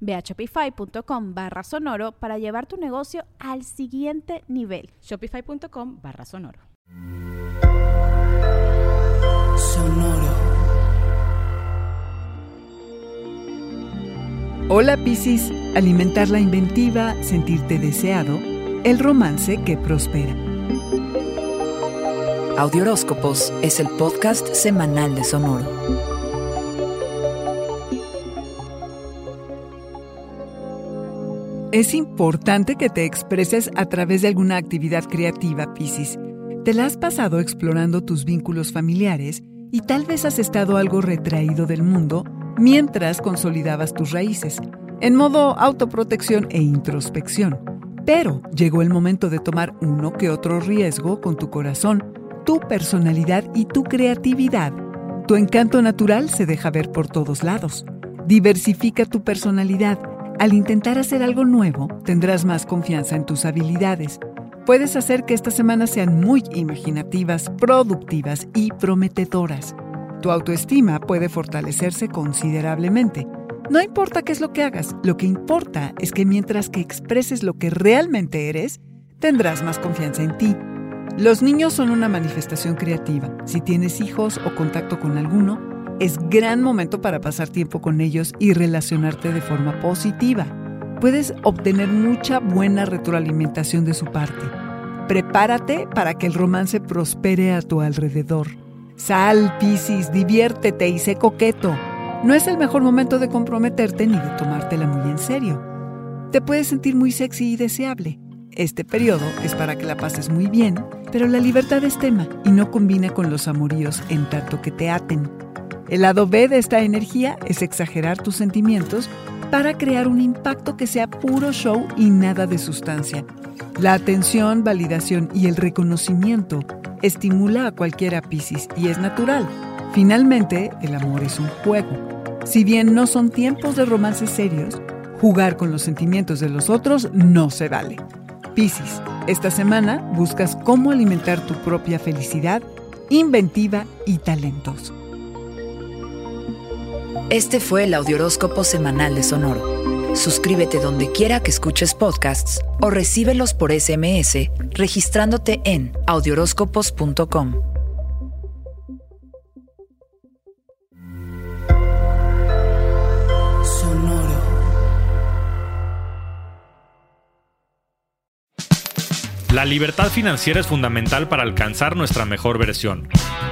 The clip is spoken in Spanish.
Ve a shopify.com barra sonoro para llevar tu negocio al siguiente nivel. Shopify.com barra sonoro. Sonoro. Hola Piscis, alimentar la inventiva, sentirte deseado, el romance que prospera. Audioróscopos es el podcast semanal de Sonoro. Es importante que te expreses a través de alguna actividad creativa, Piscis. Te la has pasado explorando tus vínculos familiares y tal vez has estado algo retraído del mundo mientras consolidabas tus raíces, en modo autoprotección e introspección. Pero llegó el momento de tomar uno que otro riesgo con tu corazón, tu personalidad y tu creatividad. Tu encanto natural se deja ver por todos lados. Diversifica tu personalidad al intentar hacer algo nuevo, tendrás más confianza en tus habilidades. Puedes hacer que estas semanas sean muy imaginativas, productivas y prometedoras. Tu autoestima puede fortalecerse considerablemente. No importa qué es lo que hagas, lo que importa es que mientras que expreses lo que realmente eres, tendrás más confianza en ti. Los niños son una manifestación creativa. Si tienes hijos o contacto con alguno, es gran momento para pasar tiempo con ellos y relacionarte de forma positiva. Puedes obtener mucha buena retroalimentación de su parte. Prepárate para que el romance prospere a tu alrededor. Sal, Piscis, diviértete y sé coqueto. No es el mejor momento de comprometerte ni de tomártela muy en serio. Te puedes sentir muy sexy y deseable. Este periodo es para que la pases muy bien, pero la libertad es tema y no combina con los amoríos en tanto que te aten. El lado B de esta energía es exagerar tus sentimientos para crear un impacto que sea puro show y nada de sustancia. La atención, validación y el reconocimiento estimula a cualquiera Piscis y es natural. Finalmente, el amor es un juego. Si bien no son tiempos de romances serios, jugar con los sentimientos de los otros no se vale. Piscis, esta semana buscas cómo alimentar tu propia felicidad, inventiva y talentos. Este fue el Audioróscopo Semanal de Sonoro. Suscríbete donde quiera que escuches podcasts o recíbelos por SMS registrándote en audioróscopos.com. La libertad financiera es fundamental para alcanzar nuestra mejor versión.